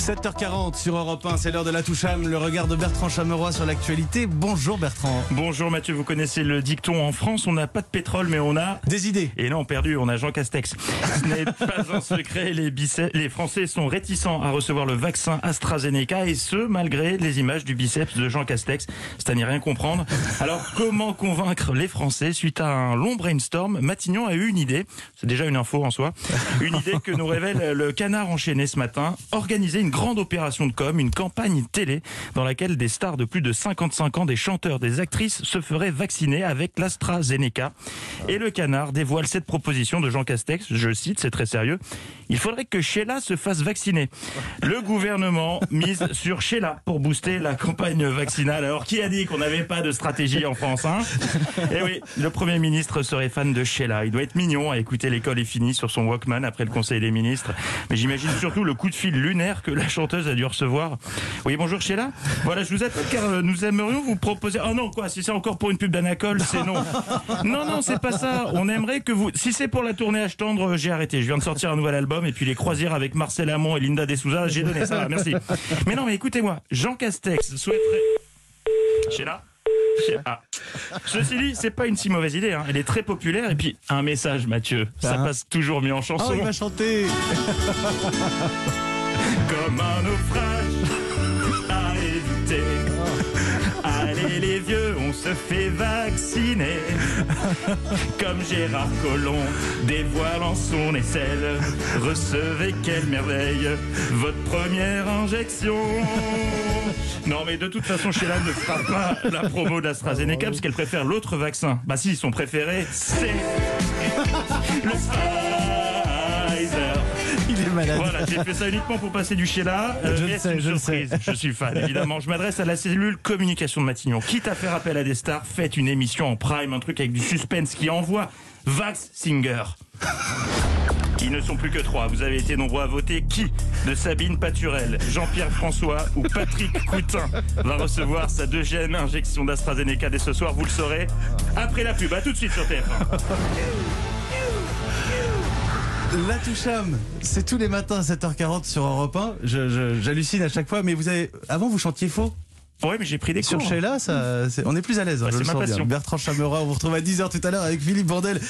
7h40 sur Europe 1, c'est l'heure de la toucham, le regard de Bertrand Chameroy sur l'actualité. Bonjour Bertrand. Bonjour Mathieu, vous connaissez le dicton en France, on n'a pas de pétrole mais on a... Des idées. Et non, perdu, on a Jean Castex. Ce n'est pas un secret, les, biceps, les Français sont réticents à recevoir le vaccin AstraZeneca et ce, malgré les images du biceps de Jean Castex. C'est à n'y rien comprendre. Alors, comment convaincre les Français Suite à un long brainstorm, Matignon a eu une idée, c'est déjà une info en soi, une idée que nous révèle le canard enchaîné ce matin, organiser une grande opération de com, une campagne télé dans laquelle des stars de plus de 55 ans, des chanteurs, des actrices se feraient vacciner avec l'AstraZeneca. Et le canard dévoile cette proposition de Jean Castex, je cite, c'est très sérieux, il faudrait que Sheila se fasse vacciner. Le gouvernement mise sur Sheila pour booster la campagne vaccinale. Alors qui a dit qu'on n'avait pas de stratégie en France hein? Eh oui, le Premier ministre serait fan de Sheila. Il doit être mignon à écouter l'école est finie sur son Walkman après le Conseil des ministres. Mais j'imagine surtout le coup de fil lunaire que la chanteuse a dû recevoir. Oui, bonjour Sheila. Voilà, je vous appelle car euh, nous aimerions vous proposer... Oh non, quoi, si c'est encore pour une pub d'Anacol, c'est non. Non, non, c'est pas ça. On aimerait que vous... Si c'est pour la tournée H tendre, j'ai arrêté. Je viens de sortir un nouvel album et puis les croisières avec Marcel Amont et Linda Dessouza, j'ai donné ça, merci. Mais non, mais écoutez-moi, Jean Castex souhaiterait... Sheila? Ah. Ceci dit, c'est pas une si mauvaise idée. Hein. Elle est très populaire. Et puis, un message, Mathieu. Ça Ah. passe toujours mieux en chanson. Oh, il va chanter. Comme un naufrage à éviter. Allez les vieux, on se fait vacciner. Comme Gérard Collomb dévoilant son aisselle. Recevez quelle merveille votre première injection. Non mais de toute façon Sheila ne fera pas la promo d'AstraZeneca parce qu'elle préfère l'autre vaccin. Bah si, son préféré c'est le malade. Voilà, j'ai fait ça uniquement pour passer du Sheila. Euh, Je sais, une je surprise. Je suis fan, évidemment. Je m'adresse à la cellule communication de Matignon. Quitte à faire appel à des stars, faites une émission en prime, un truc avec du suspense qui envoie Vax Singer. Ils ne sont plus que trois. Vous avez été nombreux à voter. Qui de Sabine Paturel, Jean-Pierre François ou Patrick Coutin va recevoir sa deuxième injection d'AstraZeneca dès ce soir? Vous le saurez après la pub. À tout de suite sur TF1. La toucham, c'est tous les matins à 7h40 sur Europe 1. Je- je- J'hallucine à chaque fois, mais vous avez. Avant, vous chantiez faux. Ouais, mais j'ai pris des Sur cours. Sheila, ça, on est plus à l'aise. hein, Bah, c'est ma sens bien. passion. Bertrand Chameroy, on vous retrouve à 10h tout à l'heure avec Philippe Bordel.